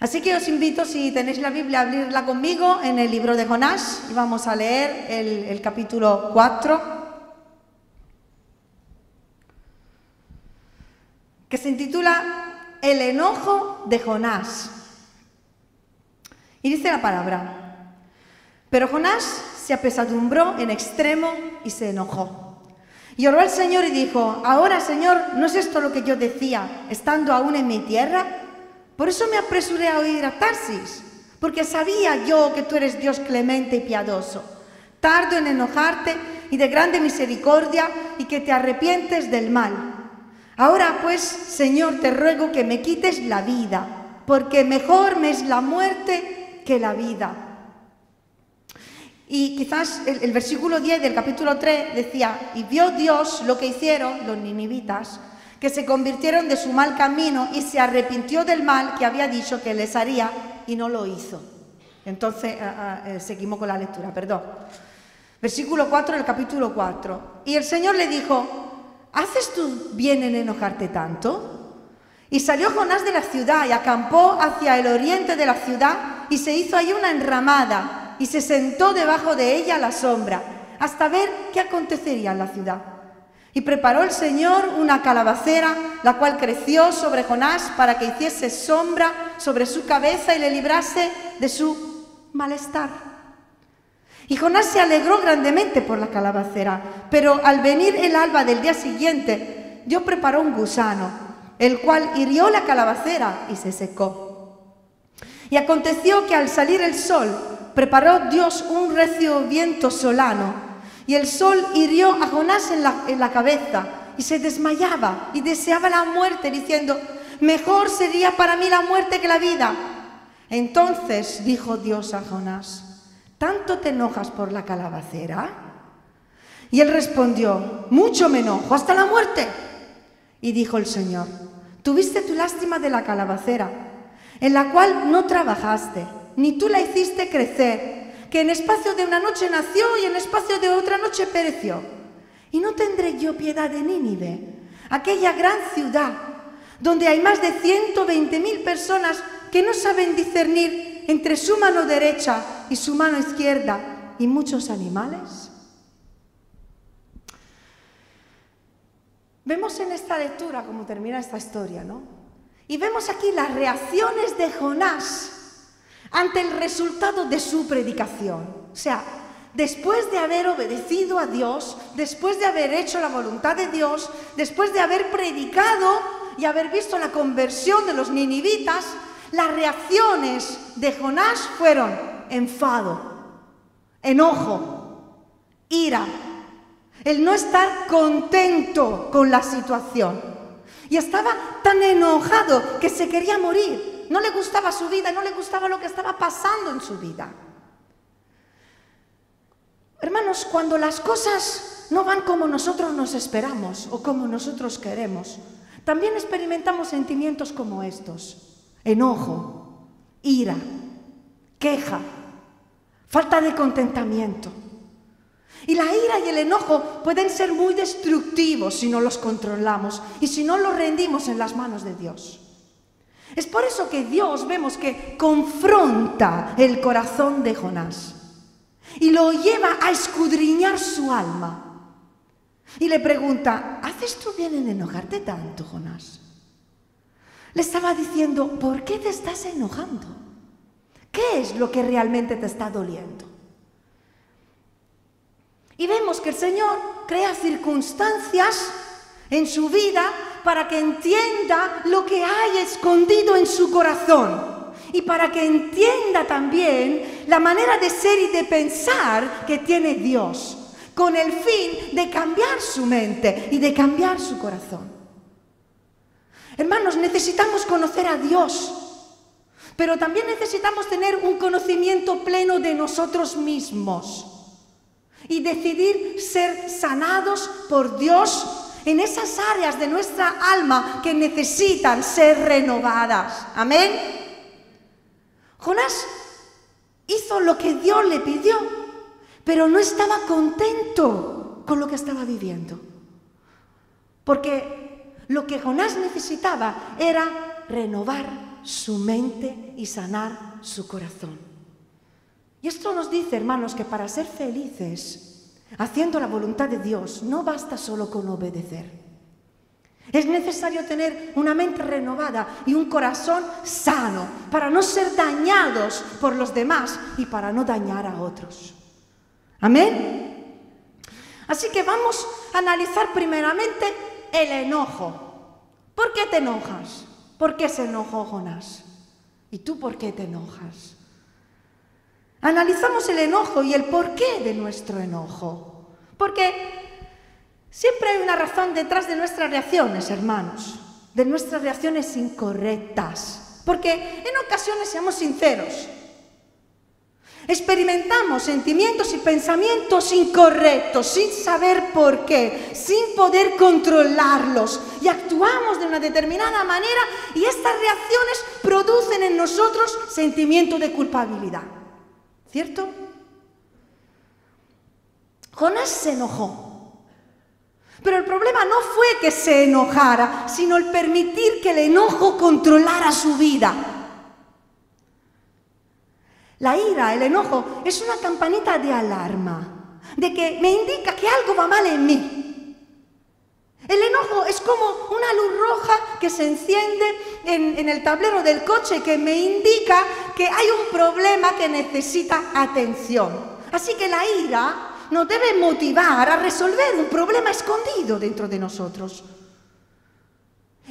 Así que os invito, si tenéis la Biblia, a abrirla conmigo en el libro de Jonás y vamos a leer el, capítulo 4, que se intitula El enojo de Jonás. Y dice la palabra, pero Jonás se apesadumbró en extremo y se enojó. Y oró al Señor y dijo, ahora Señor, ¿no es esto lo que yo decía, estando aún en mi tierra? Por eso me apresuré a oír a Tarsis, porque sabía yo que tú eres Dios clemente y piadoso, tardo en enojarte y de grande misericordia y que te arrepientes del mal. Ahora pues, Señor, te ruego que me quites la vida, porque mejor me es la muerte que la vida. Y quizás el, versículo 10 del capítulo 3 decía, y vio Dios lo que hicieron los ninivitas, que se convirtieron de su mal camino y se arrepintió del mal que había dicho que les haría y no lo hizo. Entonces uh, uh, seguimos con la lectura, perdón. Versículo 4 del capítulo 4. Y el Señor le dijo, ¿haces tú bien en enojarte tanto? Y salió Jonás de la ciudad y acampó hacia el oriente de la ciudad y se hizo ahí una enramada y se sentó debajo de ella a la sombra hasta ver qué acontecería en la ciudad. Y preparó el Señor una calabacera, la cual creció sobre Jonás para que hiciese sombra sobre su cabeza y le librase de su malestar. Y Jonás se alegró grandemente por la calabacera, pero al venir el alba del día siguiente, Dios preparó un gusano, el cual hirió la calabacera y se secó. Y aconteció que al salir el sol, preparó Dios un recio viento solano, y el sol hirió a Jonás en la, en la cabeza, y se desmayaba y deseaba la muerte, diciendo, mejor sería para mí la muerte que la vida. Entonces dijo Dios a Jonás, ¿tanto te enojas por la calabacera? Y él respondió, mucho me enojo, hasta la muerte. Y dijo el Señor, tuviste tu lástima de la calabacera, en la cual no trabajaste, ni tú la hiciste crecer, que en espacio de una noche nació y en espacio de otra noche pereció. Y no tendré yo piedad de Nínive, aquella gran ciudad, donde hay más de 120 mil personas que no saben discernir entre su mano derecha y su mano izquierda y muchos animales? Vemos en esta lectura cómo termina esta historia, ¿no? Y vemos aquí las reacciones de Jonás ante el resultado de su predicación. O sea, después de haber obedecido a Dios, después de haber hecho la voluntad de Dios, después de haber predicado y haber visto la conversión de los ninivitas, las reacciones de Jonás fueron enfado, enojo, ira, el no estar contento con la situación. Y estaba tan enojado que se quería morir. No le gustaba su vida, no le gustaba lo que estaba pasando en su vida. Hermanos, cuando las cosas no van como nosotros nos esperamos o como nosotros queremos, también experimentamos sentimientos como estos enojo, ira, queja, falta de contentamiento. Y la ira y el enojo pueden ser muy destructivos si no los controlamos y si no los rendimos en las manos de Dios. Es por eso que Dios vemos que confronta el corazón de Jonás y lo lleva a escudriñar su alma. Y le pregunta, ¿haces tú bien en enojarte tanto, Jonás? Le estaba diciendo, ¿por qué te estás enojando? ¿Qué es lo que realmente te está doliendo? Y vemos que el Señor crea circunstancias en su vida para que entienda lo que hay escondido en su corazón y para que entienda también la manera de ser y de pensar que tiene Dios, con el fin de cambiar su mente y de cambiar su corazón. Hermanos, necesitamos conocer a Dios, pero también necesitamos tener un conocimiento pleno de nosotros mismos y decidir ser sanados por Dios en esas áreas de nuestra alma que necesitan ser renovadas. Amén. Jonás hizo lo que Dios le pidió, pero no estaba contento con lo que estaba viviendo. Porque lo que Jonás necesitaba era renovar su mente y sanar su corazón. Y esto nos dice, hermanos, que para ser felices, haciendo la voluntad de Dios, no basta solo con obedecer. Es necesario tener una mente renovada y un corazón sano para no ser dañados por los demás y para no dañar a otros. Amén. Así que vamos a analizar primeramente el enojo. ¿Por qué te enojas? ¿Por qué se enojó Jonás? ¿Y tú por qué te enojas? Analizamos el enojo y el porqué de nuestro enojo. Porque Siempre hay una razón detrás de nuestras reacciones, hermanos, de nuestras reacciones incorrectas. Porque en ocasiones, seamos sinceros, experimentamos sentimientos y pensamientos incorrectos sin saber por qué, sin poder controlarlos y actuamos de una determinada manera y estas reacciones producen en nosotros sentimiento de culpabilidad. ¿Cierto? Jonás se enojó pero el problema no fue que se enojara, sino el permitir que el enojo controlara su vida. La ira, el enojo, es una campanita de alarma, de que me indica que algo va mal en mí. El enojo es como una luz roja que se enciende en, en, el tablero del coche que me indica que hay un problema que necesita atención. Así que la ira nos debe motivar a resolver un problema escondido dentro de nosotros.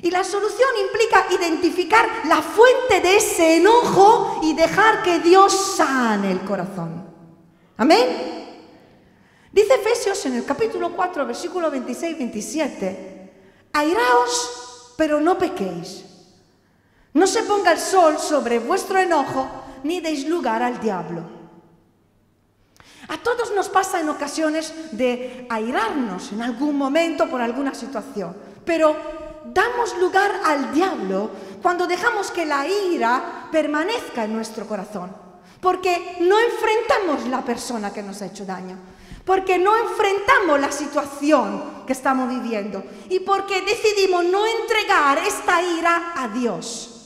Y la solución implica identificar la fuente de ese enojo y dejar que Dios sane el corazón. Amén. Dice Efesios en el capítulo 4, versículo 26-27, airaos, pero no pequéis. No se ponga el sol sobre vuestro enojo, ni deis lugar al diablo. A todos nos pasa en ocasiones de airarnos en algún momento por alguna situación, pero damos lugar al diablo cuando dejamos que la ira permanezca en nuestro corazón, porque no enfrentamos la persona que nos ha hecho daño, porque no enfrentamos la situación que estamos viviendo y porque decidimos no entregar esta ira a Dios.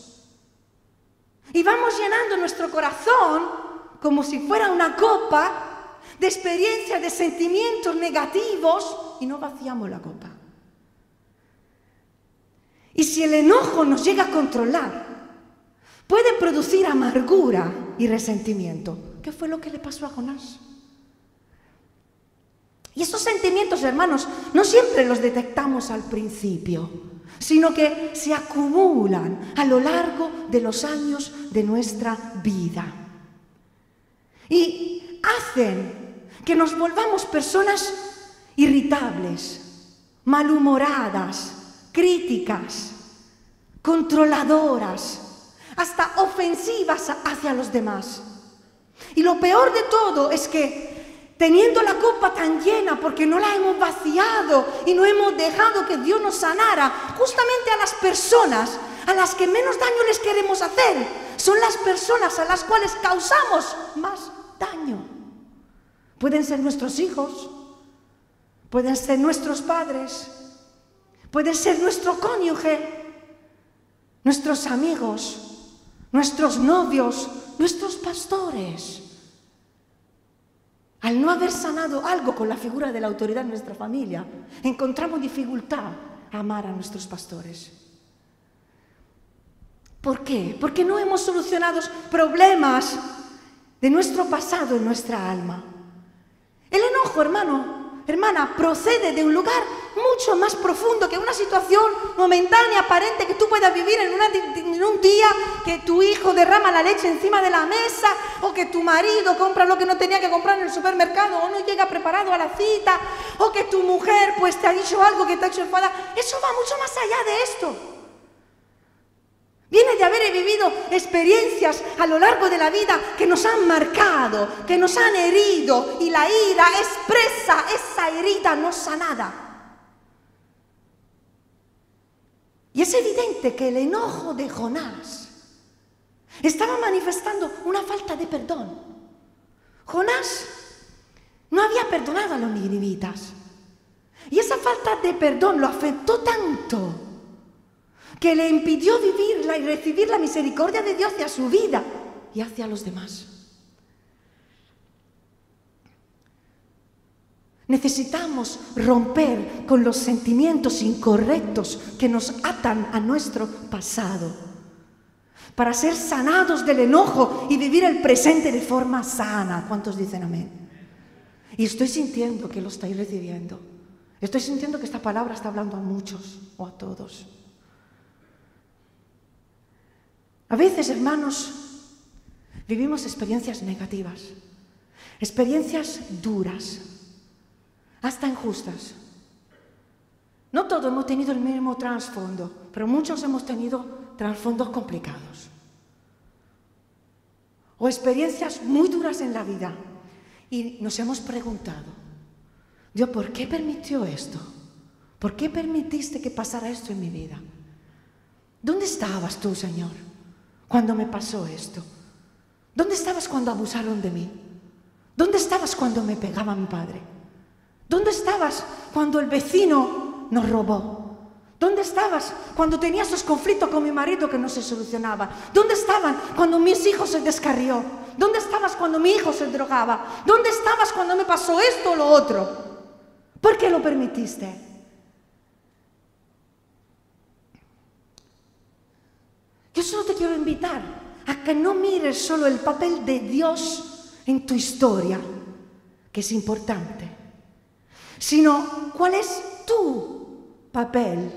Y vamos llenando nuestro corazón como si fuera una copa de experiencias, de sentimientos negativos y no vaciamos la copa. Y si el enojo nos llega a controlar, puede producir amargura y resentimiento. ¿Qué fue lo que le pasó a Jonás? Y esos sentimientos, hermanos, no siempre los detectamos al principio, sino que se acumulan a lo largo de los años de nuestra vida. Y hacen que nos volvamos personas irritables, malhumoradas, críticas, controladoras, hasta ofensivas hacia los demás. Y lo peor de todo es que teniendo la copa tan llena porque no la hemos vaciado y no hemos dejado que Dios nos sanara, justamente a las personas a las que menos daño les queremos hacer, son las personas a las cuales causamos más daño. Pueden ser nuestros hijos, pueden ser nuestros padres, pueden ser nuestro cónyuge, nuestros amigos, nuestros novios, nuestros pastores. Al no haber sanado algo con la figura de la autoridad en nuestra familia, encontramos dificultad a amar a nuestros pastores. ¿Por qué? Porque no hemos solucionado problemas de nuestro pasado en nuestra alma. El enojo, hermano, hermana, procede de un lugar mucho más profundo que una situación momentánea, aparente, que tú puedas vivir en, un día que tu hijo derrama la leche encima de la mesa, o que tu marido compra lo que no tenía que comprar en el supermercado, o no llega preparado a la cita, o que tu mujer pues te ha dicho algo que te ha hecho enfadar. Eso va mucho más allá de esto. Viene de haber vivido experiencias a lo largo de la vida que nos han marcado, que nos han herido y la ira expresa esa herida no sanada. Y es evidente que el enojo de Jonás estaba manifestando una falta de perdón. Jonás no había perdonado a los ninivitas. Y esa falta de perdón lo afectó tanto que le impidió vivirla y recibir la misericordia de Dios hacia su vida y hacia los demás. Necesitamos romper con los sentimientos incorrectos que nos atan a nuestro pasado para ser sanados del enojo y vivir el presente de forma sana. ¿Cuántos dicen amén? Y estoy sintiendo que lo estáis recibiendo. Estoy sintiendo que esta palabra está hablando a muchos o a todos. A veces, hermanos, vivimos experiencias negativas, experiencias duras, hasta injustas. No todos hemos tenido el mismo trasfondo, pero muchos hemos tenido trasfondos complicados. O experiencias muy duras en la vida. Y nos hemos preguntado, Dios, ¿por qué permitió esto? ¿Por qué permitiste que pasara esto en mi vida? ¿Dónde estabas tú, Señor, cuando me pasó esto? ¿Dónde estabas cuando abusaron de mí? ¿Dónde estabas cuando me pegaba mi padre? ¿Dónde estabas cuando el vecino nos robó? ¿Dónde estabas cuando tenía esos conflictos con mi marido que no se solucionaban? ¿Dónde estaban cuando mis hijos se descarrió? ¿Dónde estabas cuando mi hijo se drogaba? ¿Dónde estabas cuando me pasó esto o lo otro? ¿Por qué lo permitiste? Solo te quiero invitar a que no mires solo el papel de Dios en tu historia, que es importante sino cuál es tu papel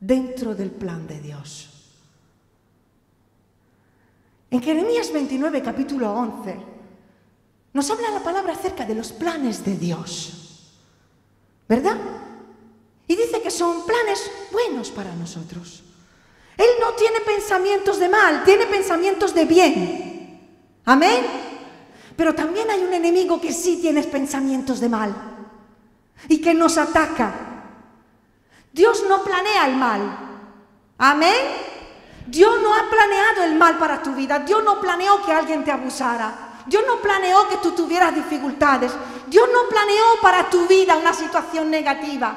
dentro del plan de Dios. En Jeremías 29, capítulo 11, nos habla la palabra acerca de los planes de Dios, ¿verdad? Y dice que son planes buenos para nosotros. Él no tiene pensamientos de mal, tiene pensamientos de bien. Amén. Pero también hay un enemigo que sí tiene pensamientos de mal y que nos ataca. Dios no planea el mal. Amén. Dios no ha planeado el mal para tu vida. Dios no planeó que alguien te abusara. Dios no planeó que tú tuvieras dificultades. Dios no planeó para tu vida una situación negativa.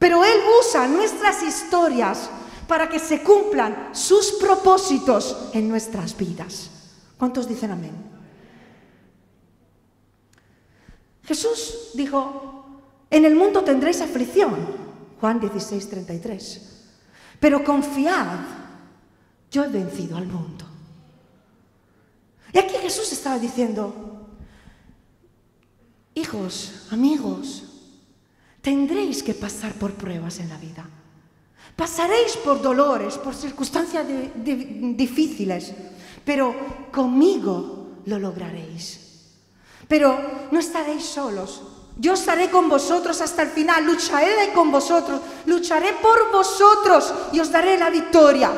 Pero Él usa nuestras historias para que se cumplan sus propósitos en nuestras vidas. ¿Cuántos dicen amén? Jesús dijo, en el mundo tendréis aflicción. Juan 16, 33. Pero confiad, yo he vencido al mundo. Y aquí Jesús estaba diciendo, hijos, amigos, tendréis que pasar por pruebas en la vida. Pasaréis por dolores, por circunstancias difíciles, pero conmigo lo lograréis. Pero no estaréis solos, yo estaré con vosotros hasta el final, lucharé con vosotros, lucharé por vosotros y os daré la victoria.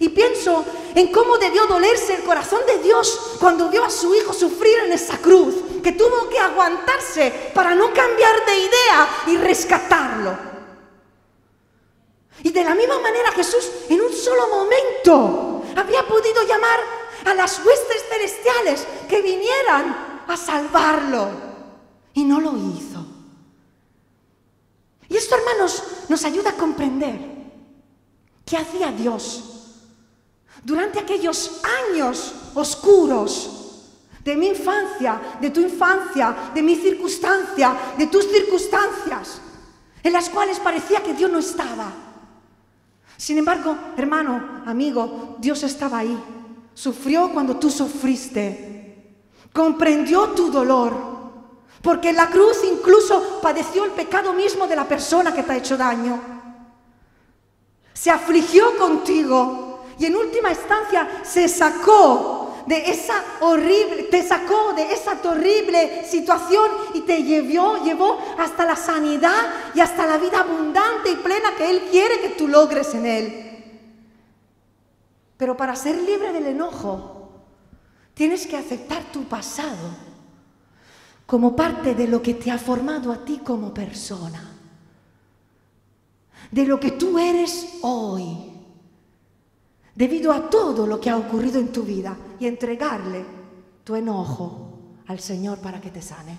Y pienso en cómo debió dolerse el corazón de Dios cuando vio a su hijo sufrir en esa cruz, que tuvo que aguantarse para no cambiar de idea y rescatarlo. Y de la misma manera Jesús en un solo momento había podido llamar a las huestes celestiales que vinieran a salvarlo. Y no lo hizo. Y esto, hermanos, nos ayuda a comprender qué hacía Dios durante aquellos años oscuros de mi infancia, de tu infancia, de mi circunstancia, de tus circunstancias, en las cuales parecía que Dios no estaba. Sin embargo, hermano, amigo, Dios estaba ahí. Sufrió cuando tú sufriste. Comprendió tu dolor porque en la cruz incluso padeció el pecado mismo de la persona que te ha hecho daño. Se afligió contigo y en última instancia se sacó de esa horrible, te sacó de esa terrible situación y te llevó, llevó hasta la sanidad y hasta la vida abundante y plena que Él quiere que tú logres en Él. Pero para ser libre del enojo, tienes que aceptar tu pasado como parte de lo que te ha formado a ti como persona, de lo que tú eres hoy, debido a todo lo que ha ocurrido en tu vida y entregarle tu enojo al Señor para que te sane.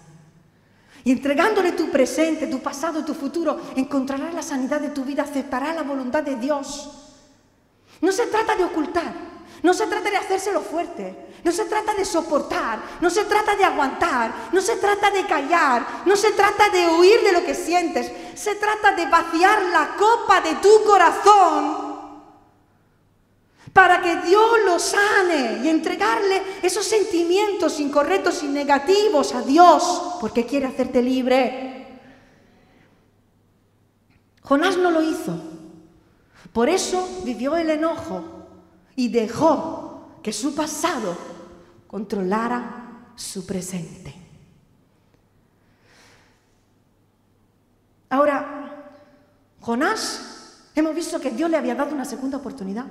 Y entregándole tu presente, tu pasado tu futuro, encontrarás la sanidad de tu vida, aceptarás la voluntad de Dios. No se trata de ocultar, no se trata de hacérselo fuerte, no se trata de soportar, no se trata de aguantar, no se trata de callar, no se trata de huir de lo que sientes, se trata de vaciar la copa de tu corazón para que Dios lo sane y entregarle esos sentimientos incorrectos y negativos a Dios, porque quiere hacerte libre. Jonás no lo hizo. Por eso vivió el enojo y dejó que su pasado controlara su presente. Ahora, Jonás, hemos visto que Dios le había dado una segunda oportunidad.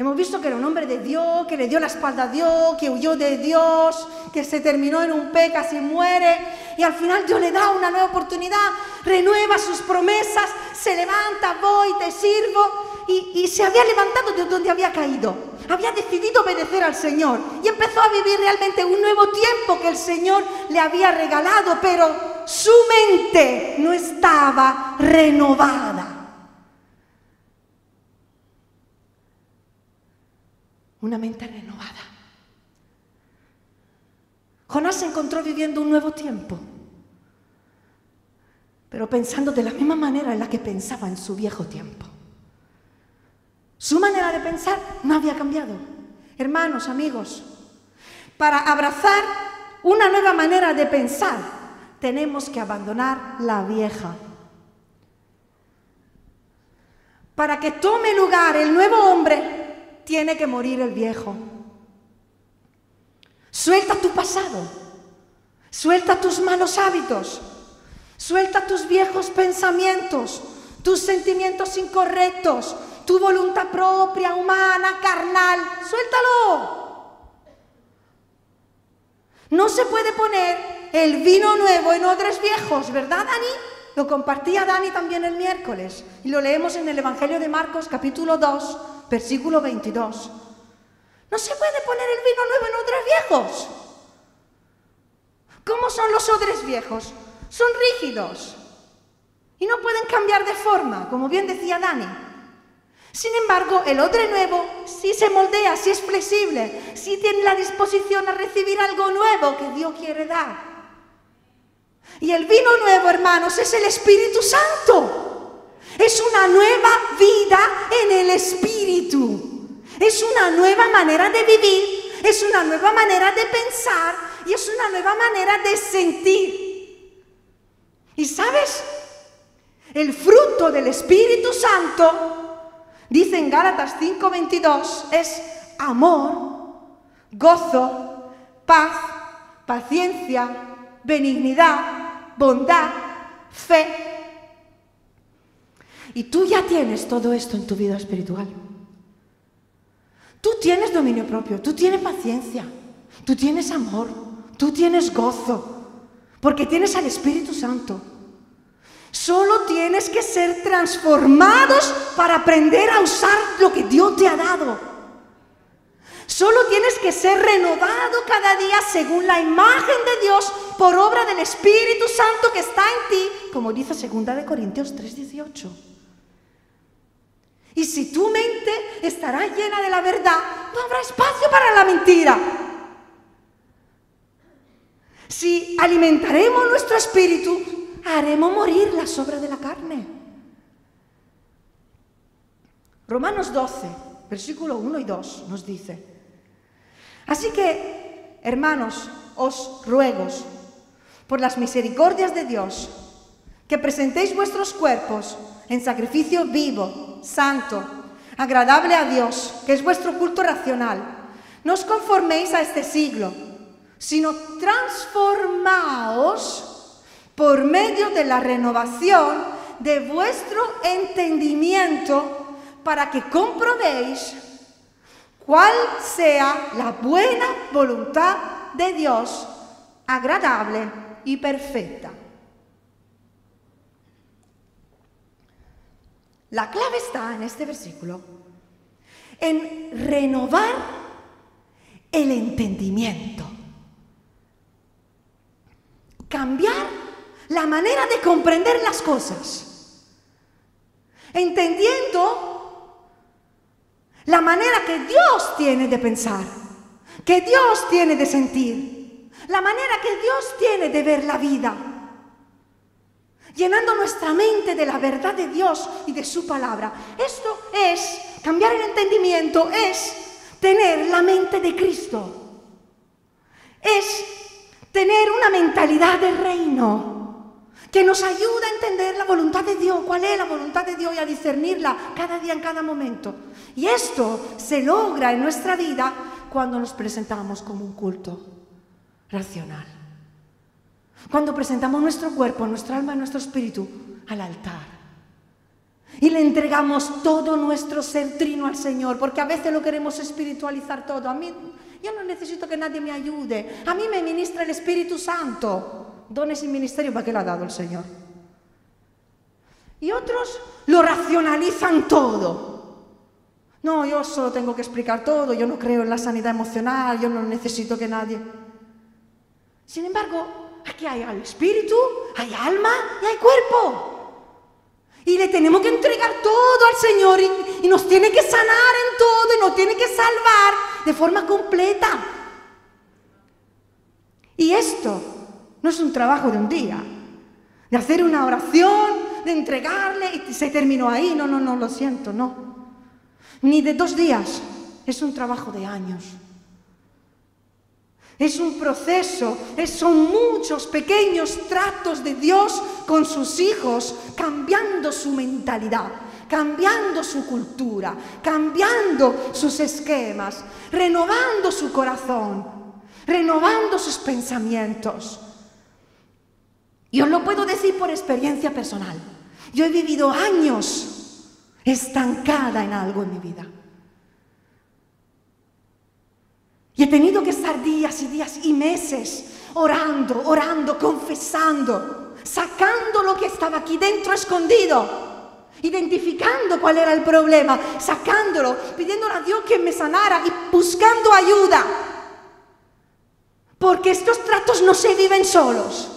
Hemos visto que era un hombre de Dios, que le dio la espalda a Dios, que huyó de Dios, que se terminó en un pe, casi muere. Y al final Dios le da una nueva oportunidad, renueva sus promesas, se levanta, voy, te sirvo. Y se había levantado de donde había caído. Había decidido obedecer al Señor. Y empezó a vivir realmente un nuevo tiempo que el Señor le había regalado. Pero su mente no estaba renovada. Una mente renovada. Jonás se encontró viviendo un nuevo tiempo, pero pensando de la misma manera en la que pensaba en su viejo tiempo. Su manera de pensar no había cambiado. Hermanos, amigos, para abrazar una nueva manera de pensar, tenemos que abandonar la vieja. Para que tome lugar el nuevo hombre, tiene que morir el viejo. Suelta tu pasado, suelta tus malos hábitos, suelta tus viejos pensamientos, tus sentimientos incorrectos, tu voluntad propia, humana, carnal, suéltalo. No se puede poner el vino nuevo en odres viejos, ¿verdad, Dani? Lo compartía Dani también el miércoles y lo leemos en el Evangelio de Marcos capítulo 2, versículo 22. No se puede poner el vino nuevo en odres viejos. ¿Cómo son los odres viejos? Son rígidos y no pueden cambiar de forma, como bien decía Dani. Sin embargo, el odre nuevo sí se moldea, sí es flexible, sí tiene la disposición a recibir algo nuevo que Dios quiere dar. Y el vino nuevo, hermanos, es el Espíritu Santo. Es una nueva vida en el Espíritu. Es una nueva manera de vivir, es una nueva manera de pensar y es una nueva manera de sentir. ¿Y sabes? El fruto del Espíritu Santo, dice en Gálatas 5:22, es amor, gozo, paz, paciencia, benignidad, bondad, fe, y tú ya tienes todo esto en tu vida espiritual. Tú tienes dominio propio, tú tienes paciencia, tú tienes amor, tú tienes gozo, porque tienes al Espíritu Santo. Solo tienes que ser transformados para aprender a usar lo que Dios te ha dado. Solo tienes que ser renovado cada día según la imagen de Dios por obra del Espíritu Santo que está en ti, como dice 2 Corintios 3:18. Y si tu mente estará llena de la verdad, no habrá espacio para la mentira. Si alimentaremos nuestro espíritu, haremos morir las obras de la carne. Romanos 12, versículo 1 y 2 nos dice, así que, hermanos, os ruego, por las misericordias de Dios, que presentéis vuestros cuerpos en sacrificio vivo, santo, agradable a Dios, que es vuestro culto racional. No os conforméis a este siglo, sino transformaos por medio de la renovación de vuestro entendimiento para que comprobéis cuál sea la buena voluntad de Dios, agradable y perfecta. La clave está en este versículo, en renovar el entendimiento. cambiar la manera de comprender las cosas, entendiendo la manera que Dios tiene de pensar, que Dios tiene de sentir, la manera que Dios tiene de ver la vida, llenando nuestra mente de la verdad de Dios y de su palabra. Esto es, cambiar el entendimiento, es tener la mente de Cristo, es tener una mentalidad de reino que nos ayuda a entender la voluntad de Dios, cuál es la voluntad de Dios y a discernirla cada día, en cada momento. Y esto se logra en nuestra vida cuando nos presentamos como un culto racional. Cuando presentamos nuestro cuerpo, nuestra alma nuestro espíritu al altar. Y le entregamos todo nuestro ser trino al Señor, porque a veces lo queremos espiritualizar todo. A mí, yo no necesito que nadie me ayude. A mí me ministra el Espíritu Santo dones y ministerio, ¿para qué le ha dado el Señor? Y otros lo racionalizan todo. No, yo solo tengo que explicar todo, yo no creo en la sanidad emocional, yo no necesito que nadie. Sin embargo, aquí hay al espíritu, hay alma y hay cuerpo. Y le tenemos que entregar todo al Señor y, y, nos tiene que sanar en todo y nos tiene que salvar de forma completa. Y esto no es un trabajo de un día, de hacer una oración, de entregarle y se terminó ahí. No, no, no, lo siento, no. Ni de dos días, es un trabajo de años. Es un proceso, son muchos pequeños tratos de Dios con sus hijos, cambiando su mentalidad, cambiando su cultura, cambiando sus esquemas, renovando su corazón, renovando sus pensamientos. Y os lo puedo decir por experiencia personal. Yo he vivido años estancada en algo en mi vida. Y he tenido que estar días y días y meses orando, orando, confesando, sacando lo que estaba aquí dentro escondido, identificando cuál era el problema, sacándolo, pidiéndole a Dios que me sanara y buscando ayuda. Porque estos tratos no se viven solos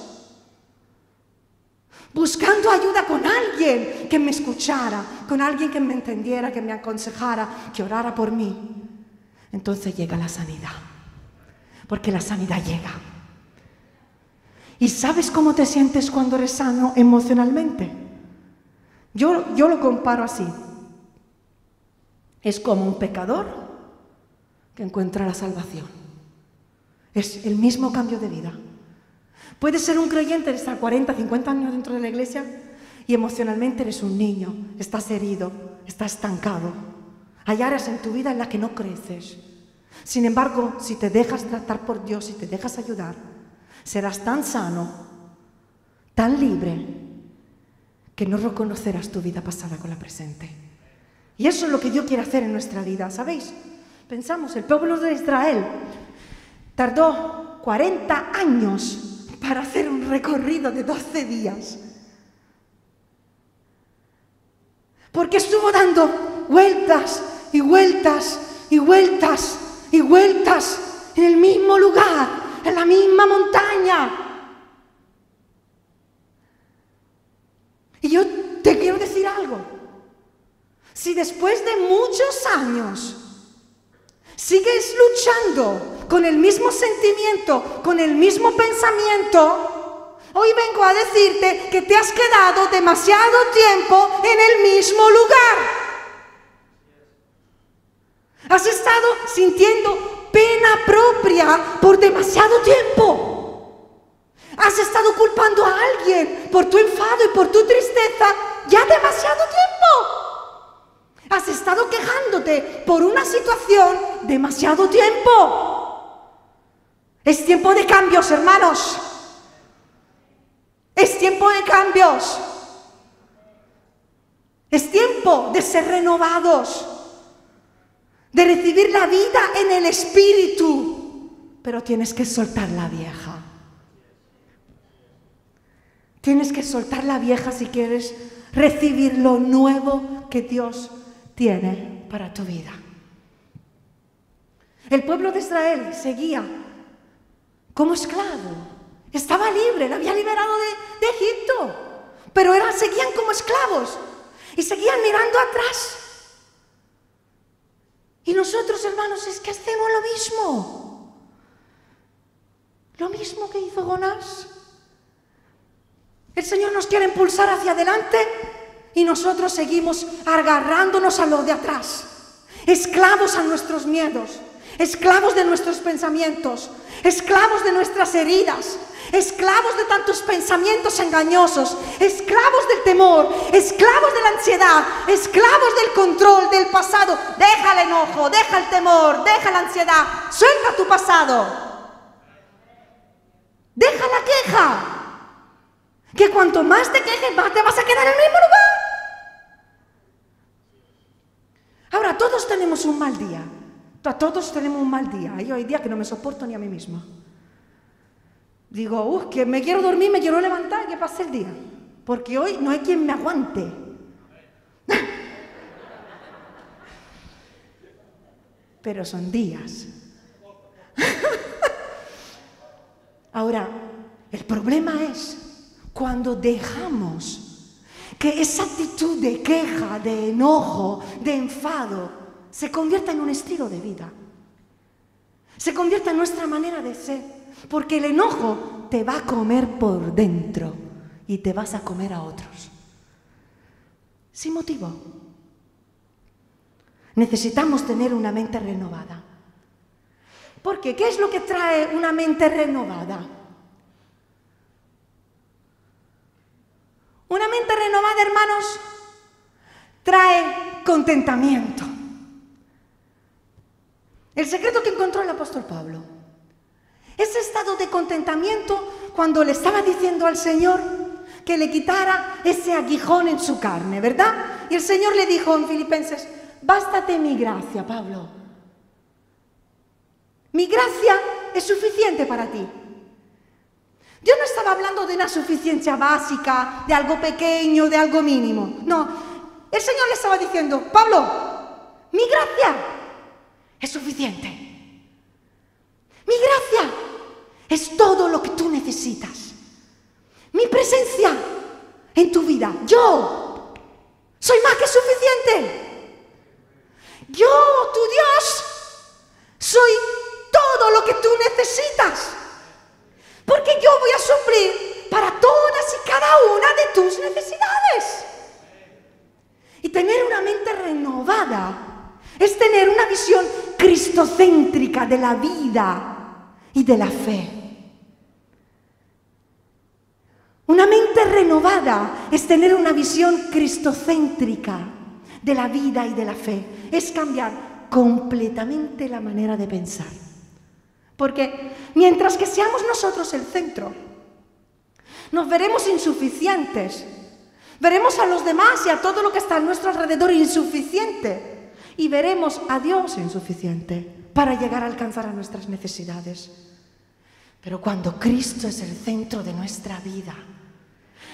buscando ayuda con alguien que me escuchara, con alguien que me entendiera, que me aconsejara, que orara por mí. Entonces llega la sanidad, porque la sanidad llega. ¿Y sabes cómo te sientes cuando eres sano emocionalmente? Yo, yo lo comparo así. Es como un pecador que encuentra la salvación. Es el mismo cambio de vida. Puedes ser un creyente, estar 40, 50 años dentro de la iglesia y emocionalmente eres un niño, estás herido, estás estancado. Hay áreas en tu vida en las que no creces. Sin embargo, si te dejas tratar por Dios y te dejas ayudar, serás tan sano, tan libre, que no reconocerás tu vida pasada con la presente. Y eso es lo que Dios quiere hacer en nuestra vida, ¿sabéis? Pensamos, el pueblo de Israel tardó 40 años para hacer un recorrido de 12 días. Porque estuvo dando vueltas y vueltas y vueltas y vueltas en el mismo lugar, en la misma montaña. Y yo te quiero decir algo. Si después de muchos años sigues luchando con el mismo sentimiento, con el mismo pensamiento, hoy vengo a decirte que te has quedado demasiado tiempo en el mismo lugar. Has estado sintiendo pena propia por demasiado tiempo. Has estado culpando a alguien por tu enfado y por tu tristeza ya demasiado tiempo. Has estado quejándote por una situación demasiado tiempo. Es tiempo de cambios, hermanos. Es tiempo de cambios. Es tiempo de ser renovados, de recibir la vida en el Espíritu. Pero tienes que soltar la vieja. Tienes que soltar la vieja si quieres recibir lo nuevo que Dios tiene para tu vida. El pueblo de Israel seguía como esclavo Estaba libre, la había liberado de, de Egipto. Pero eran, seguían como esclavos y seguían mirando atrás. Y nosotros, hermanos, es que hacemos lo mismo. Lo mismo que hizo Jonás. El Señor nos quiere impulsar hacia adelante y nosotros seguimos agarrándonos a lo de atrás, esclavos a nuestros miedos, esclavos de nuestros pensamientos, esclavos de nuestras heridas, esclavos de tantos pensamientos engañosos, esclavos del temor, esclavos de la ansiedad, esclavos del control del pasado. Deja el enojo, deja el temor, deja la ansiedad, suelta tu pasado. Deja la queja. Que cuanto más te quejes, más te vas a quedar en el mismo lugar. Ahora, todos tenemos un mal día. Todos tenemos un mal día. Yo hay días que no me soporto ni a mí misma. Digo, uff, que me quiero dormir, me quiero levantar, que pase el día. Porque hoy no hay quien me aguante. Pero son días. Ahora, el problema es cuando dejamos que esa actitud de queja, de enojo, de enfado, se convierta en un estilo de vida. Se convierta en nuestra manera de ser. Porque el enojo te va a comer por dentro y te vas a comer a otros. Sin motivo. Necesitamos tener una mente renovada. Porque ¿qué es lo que trae una mente renovada? Una mente renovada, hermanos, trae contentamiento. El secreto que encontró el apóstol Pablo ese estado de contentamiento cuando le estaba diciendo al Señor que le quitara ese aguijón en su carne, ¿verdad? Y el Señor le dijo en Filipenses, bástate mi gracia, Pablo. Mi gracia es suficiente para ti. Yo no estaba hablando de una suficiencia básica, de algo pequeño, de algo mínimo. No, el Señor le estaba diciendo, Pablo, mi gracia es suficiente. Mi gracia es todo lo que tú necesitas. Mi presencia en tu vida. Yo soy más que suficiente. Yo, tu Dios, soy todo lo que tú necesitas. Porque yo voy a suplir para todas y cada una de tus necesidades. Y tener una mente renovada es tener una visión cristocéntrica de la vida y de la fe. Una mente renovada es tener una visión cristocéntrica de la vida y de la fe. Es cambiar completamente la manera de pensar. Porque mientras que seamos nosotros el centro, nos veremos insuficientes. Veremos a los demás y a todo lo que está a nuestro alrededor insuficiente. Y veremos a Dios insuficiente para llegar a alcanzar a nuestras necesidades. Pero cuando Cristo es el centro de nuestra vida,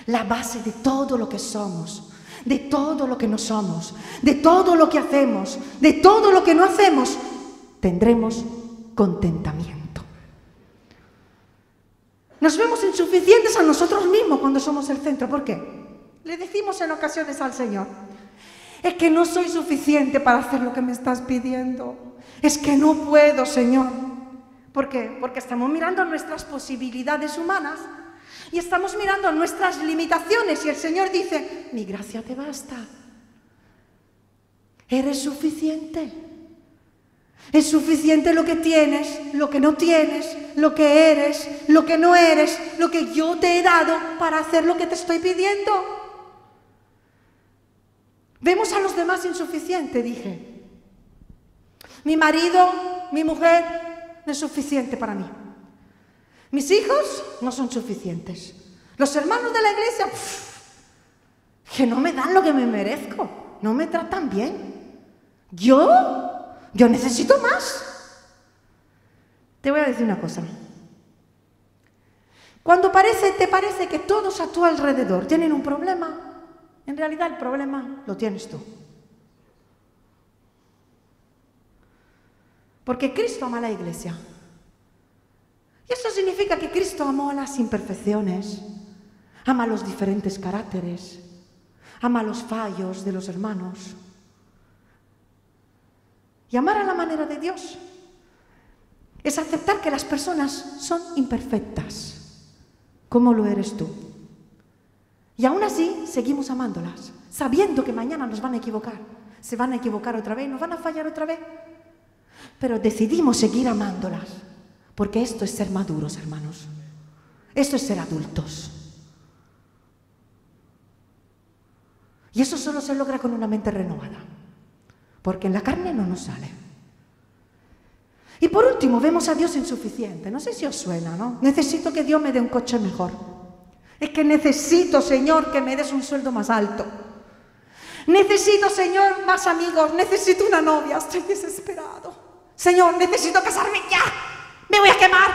la base de todo lo que somos, de todo lo que no somos, de todo lo que hacemos, de todo lo que no hacemos, tendremos contentamiento. Nos vemos insuficientes a nosotros mismos cuando somos el centro. ¿Por qué? Le decimos en ocasiones al Señor, es que no soy suficiente para hacer lo que me estás pidiendo. Es que no puedo, Señor. ¿Por qué? Porque estamos mirando nuestras posibilidades humanas y estamos mirando nuestras limitaciones y el Señor dice, mi gracia te basta. Eres suficiente. Es suficiente lo que tienes, lo que no tienes, lo que eres, lo que no eres, lo que yo te he dado para hacer lo que te estoy pidiendo. Vemos a los demás insuficiente, dije. Mi marido, mi mujer, no es suficiente para mí. Mis hijos no son suficientes. Los hermanos de la iglesia, que no me dan lo que me merezco, no me tratan bien. Yo, yo necesito más. Te voy a decir una cosa. Cuando parece, te parece que todos a tu alrededor tienen un problema, en realidad el problema lo tienes tú. Porque Cristo ama a la iglesia. Y eso significa que Cristo amó a las imperfecciones, ama los diferentes caracteres, ama los fallos de los hermanos. Y amar a la manera de Dios es aceptar que las personas son imperfectas, como lo eres tú. Y aún así seguimos amándolas, sabiendo que mañana nos van a equivocar, se van a equivocar otra vez, nos van a fallar otra vez. Pero decidimos seguir amándolas, porque esto es ser maduros, hermanos. Esto es ser adultos. Y eso solo se logra con una mente renovada, porque en la carne no nos sale. Y por último, vemos a Dios insuficiente. No sé si os suena, ¿no? Necesito que Dios me dé un coche mejor. Es que necesito, Señor, que me des un sueldo más alto. Necesito, Señor, más amigos. Necesito una novia. Estoy desesperado. Señor, necesito casarme ya. Me voy a quemar.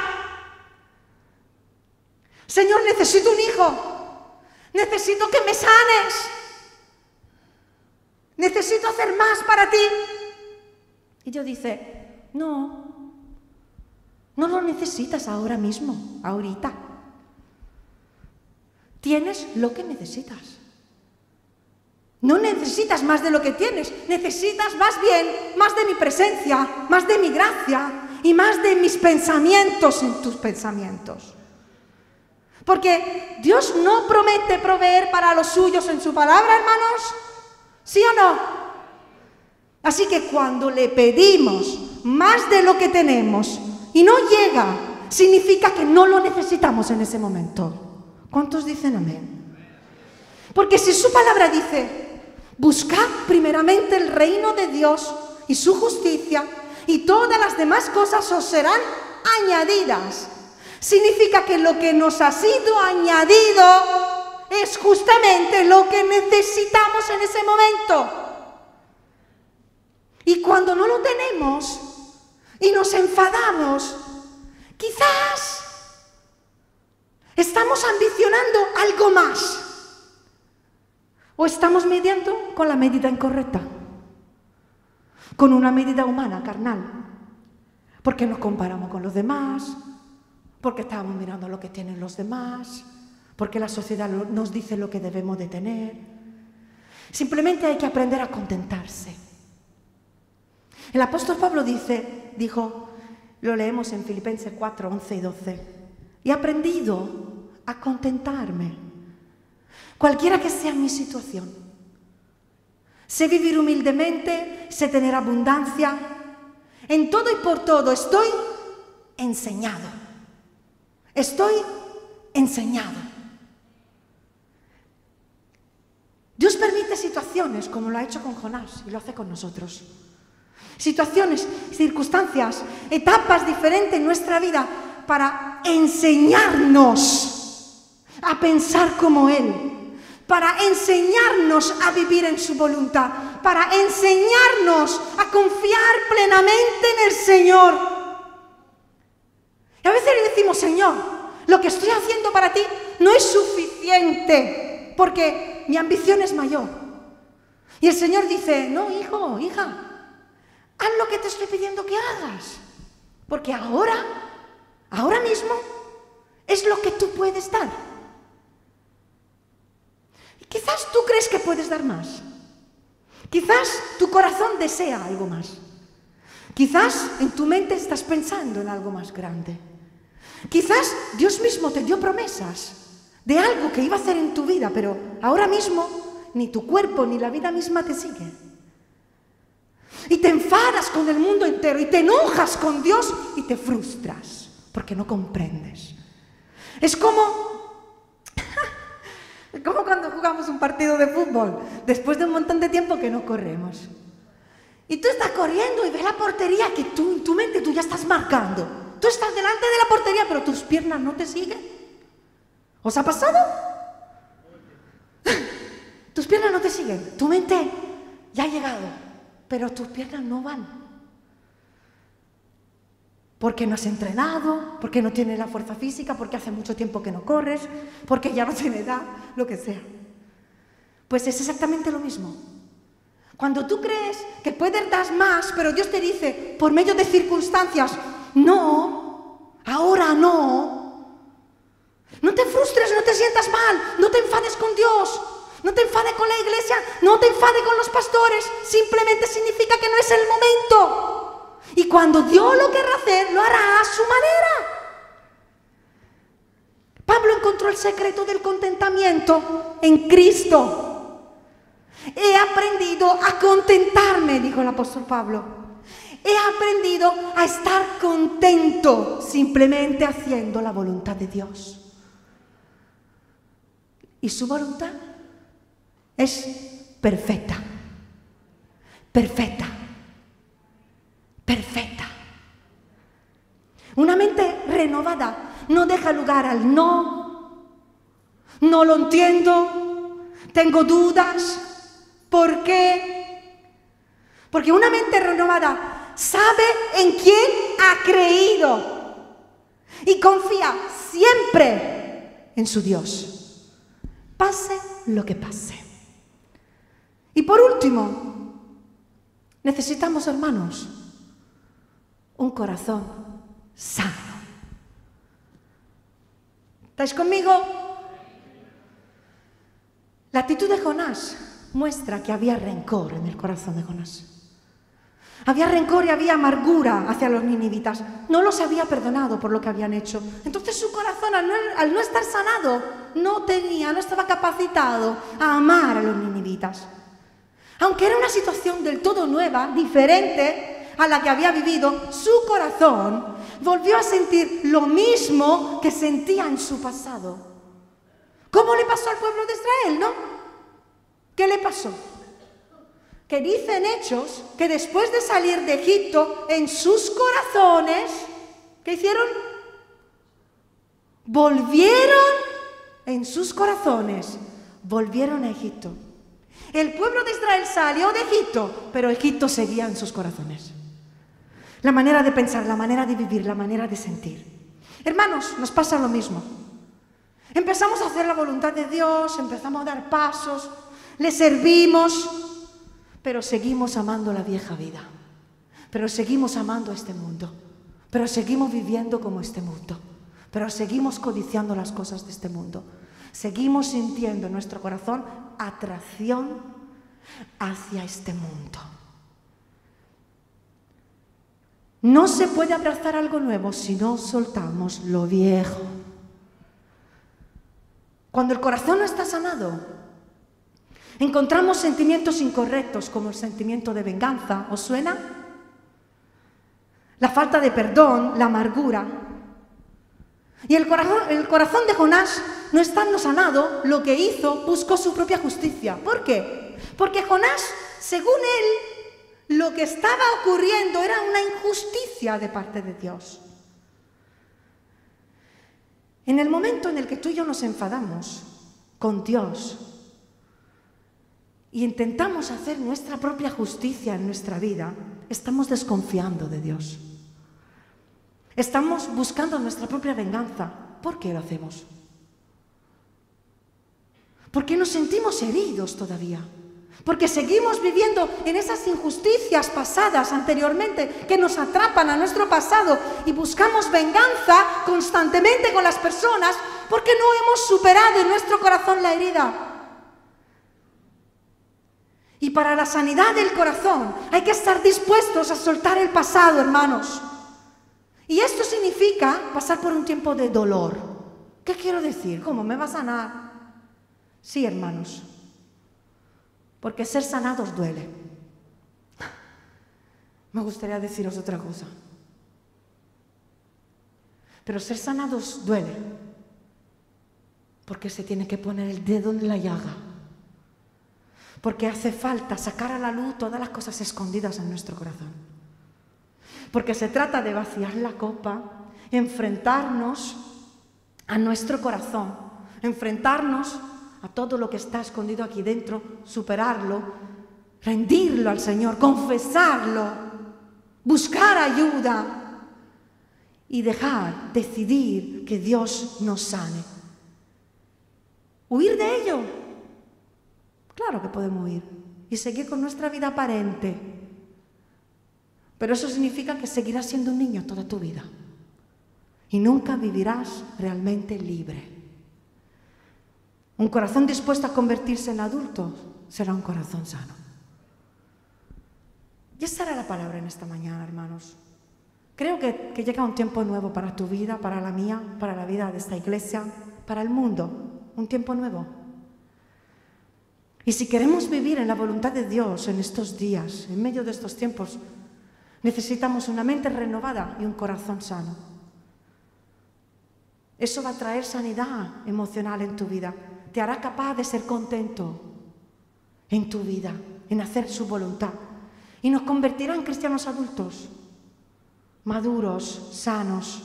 Señor, necesito un hijo. Necesito que me sanes. Necesito hacer más para ti. Y Dios dice, no, no lo necesitas ahora mismo, ahorita. Tienes lo que necesitas. No necesitas más de lo que tienes, necesitas más bien más de mi presencia, más de mi gracia y más de mis pensamientos en tus pensamientos. Porque Dios no promete proveer para los suyos en su palabra, hermanos. ¿Sí o no? Así que cuando le pedimos más de lo que tenemos y no llega, significa que no lo necesitamos en ese momento. ¿Cuántos dicen amén? Porque si su palabra dice, buscad primeramente el reino de Dios y su justicia, y todas las demás cosas os serán añadidas. Significa que lo que nos ha sido añadido es justamente lo que necesitamos en ese momento. Y cuando no lo tenemos y nos enfadamos, quizás ¿Estamos ambicionando algo más? ¿O estamos midiendo con la medida incorrecta? Con una medida humana, carnal. Porque nos comparamos con los demás, porque estamos mirando lo que tienen los demás, porque la sociedad nos dice lo que debemos de tener. Simplemente hay que aprender a contentarse. El apóstol Pablo dice, dijo, lo leemos en Filipenses 4, 11 y 12. He aprendido a contentarme, cualquiera que sea mi situación. Sé vivir humildemente, sé tener abundancia. En todo y por todo estoy enseñado. Estoy enseñado. Dios permite situaciones como lo ha hecho con Jonás y lo hace con nosotros. Situaciones, circunstancias, etapas diferentes en nuestra vida para enseñarnos a pensar como Él, para enseñarnos a vivir en su voluntad, para enseñarnos a confiar plenamente en el Señor. Y a veces le decimos, Señor, lo que estoy haciendo para ti no es suficiente, porque mi ambición es mayor. Y el Señor dice, no, hijo, hija, haz lo que te estoy pidiendo que hagas, porque ahora ahora mismo es lo que tú puedes dar. Quizás tú crees que puedes dar más. Quizás tu corazón desea algo más. Quizás en tu mente estás pensando en algo más grande. Quizás Dios mismo te dio promesas de algo que iba a hacer en tu vida, pero ahora mismo ni tu cuerpo ni la vida misma te sigue. Y te enfadas con el mundo entero y te enojas con Dios y te frustras porque no comprendes. Es como como cuando jugamos un partido de fútbol, después de un montón de tiempo que no corremos. Y tú estás corriendo y ves la portería que tú, en tu mente tú ya estás marcando. Tú estás delante de la portería, pero tus piernas no te siguen. ¿Os ha pasado? tus piernas no te siguen. Tu mente ya ha llegado, pero tus piernas no van porque no has entrenado, porque no tienes la fuerza física, porque hace mucho tiempo que no corres, porque ya no tiene edad, lo que sea. Pues es exactamente lo mismo. Cuando tú crees que puedes dar más, pero Dios te dice, por medio de circunstancias, no, ahora no, no te frustres, no te sientas mal, no te enfades con Dios, no te enfades con la iglesia, no te enfades con los pastores, simplemente significa que no es el momento. Y cuando Dios lo querrá hacer, lo hará a su manera. Pablo encontró el secreto del contentamiento en Cristo. He aprendido a contentarme, dijo el apóstol Pablo. He aprendido a estar contento simplemente haciendo la voluntad de Dios. Y su voluntad es perfecta, perfecta, perfecta. Una mente renovada no deja lugar al no, no lo entiendo, tengo dudas, ¿Por qué? Porque una mente renovada sabe en quién ha creído y confía siempre en su Dios, pase lo que pase. Y por último, necesitamos, hermanos, un corazón sano. ¿Estáis conmigo? La actitud de Jonás muestra que había rencor en el corazón de Jonás. Había rencor y había amargura hacia los ninivitas. No los había perdonado por lo que habían hecho. Entonces su corazón, al no, estar sanado, no tenía, no estaba capacitado a amar a los ninivitas. Aunque era una situación del todo nueva, diferente a la que había vivido, su corazón volvió a sentir lo mismo que sentía en su pasado. ¿Cómo le pasó al pueblo de Israel, no? ¿Qué le pasó? Que dicen hechos que después de salir de Egipto, en sus corazones, ¿qué hicieron? Volvieron en sus corazones, volvieron a Egipto. El pueblo de Israel salió de Egipto, pero Egipto seguía en sus corazones. La manera de pensar, la manera de vivir, la manera de sentir. Hermanos, nos pasa lo mismo. Empezamos a hacer la voluntad de Dios, empezamos a dar pasos, le servimos, pero seguimos amando la vieja vida, pero seguimos amando este mundo, pero seguimos viviendo como este mundo, pero seguimos codiciando las cosas de este mundo, seguimos sintiendo en nuestro corazón atracción hacia este mundo. No se puede abrazar algo nuevo si no soltamos lo viejo. Cuando el corazón no está sanado, Encontramos sentimientos incorrectos como el sentimiento de venganza. ¿Os suena? La falta de perdón, la amargura. Y el corazón, el de Jonás, no estando sanado, lo que hizo, buscó su propia justicia. ¿Por qué? Porque Jonás, según él, lo que estaba ocurriendo era una injusticia de parte de Dios. En el momento en el que tú y yo nos enfadamos con Dios, y intentamos hacer nuestra propia justicia en nuestra vida, estamos desconfiando de Dios. Estamos buscando nuestra propia venganza. ¿Por qué lo hacemos? Porque nos sentimos heridos todavía. Porque seguimos viviendo en esas injusticias pasadas anteriormente que nos atrapan a nuestro pasado y buscamos venganza constantemente con las personas porque no hemos superado en nuestro corazón la herida. Y para la sanidad del corazón hay que estar dispuestos a soltar el pasado, hermanos. Y esto significa pasar por un tiempo de dolor. ¿Qué quiero decir? ¿Cómo me va a sanar? Sí, hermanos. Porque ser sanados duele. Me gustaría deciros otra cosa. Pero ser sanados duele. Porque se tiene que poner el dedo en la llaga porque hace falta sacar a la luz todas las cosas escondidas en nuestro corazón. Porque se trata de vaciar la copa, enfrentarnos a nuestro corazón, enfrentarnos a todo lo que está escondido aquí dentro, superarlo, rendirlo al Señor, confesarlo, buscar ayuda y dejar, decidir que Dios nos sane. Huir de ello Claro que podemos ir y seguir con nuestra vida aparente. Pero eso significa que seguirás siendo un niño toda tu vida. y nunca vivirás realmente libre. Un corazón dispuesto a convertirse en adulto será un corazón sano. Y esa era la palabra en esta mañana, hermanos. Creo que, que, llega un tiempo nuevo para tu vida, para la mía, para la vida de esta iglesia, para el mundo. Un tiempo nuevo. Y si queremos vivir en la voluntad de Dios en estos días, en medio de estos tiempos, necesitamos una mente renovada y un corazón sano. Eso va a traer sanidad emocional en tu vida. Te hará capaz de ser contento en tu vida, en hacer su voluntad. Y nos convertirá en cristianos adultos, maduros, sanos,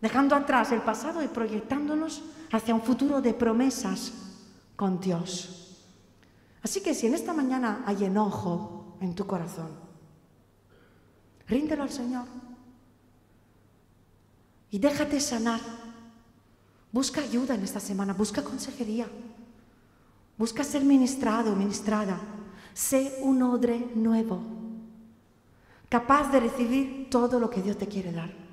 dejando atrás el pasado y proyectándonos hacia un futuro de promesas con Dios. Así que si en esta mañana hay enojo en tu corazón, ríndelo al Señor y déjate sanar Busca ayuda en esta semana, busca consejería, busca ser ministrado ministrada. Sé un odre nuevo, capaz de recibir todo lo que Dios te quiere dar.